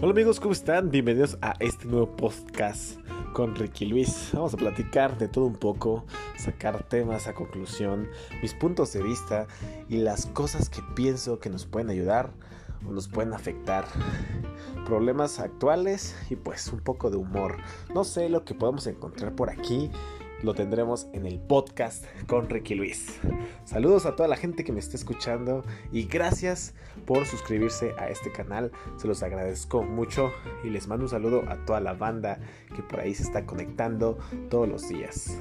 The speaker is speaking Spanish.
Hola amigos, ¿cómo están? Bienvenidos a este nuevo podcast con Ricky Luis. Vamos a platicar de todo un poco, sacar temas a conclusión, mis puntos de vista y las cosas que pienso que nos pueden ayudar o nos pueden afectar. Problemas actuales y pues un poco de humor. No sé lo que podemos encontrar por aquí lo tendremos en el podcast con Ricky Luis. Saludos a toda la gente que me está escuchando y gracias por suscribirse a este canal. Se los agradezco mucho y les mando un saludo a toda la banda que por ahí se está conectando todos los días.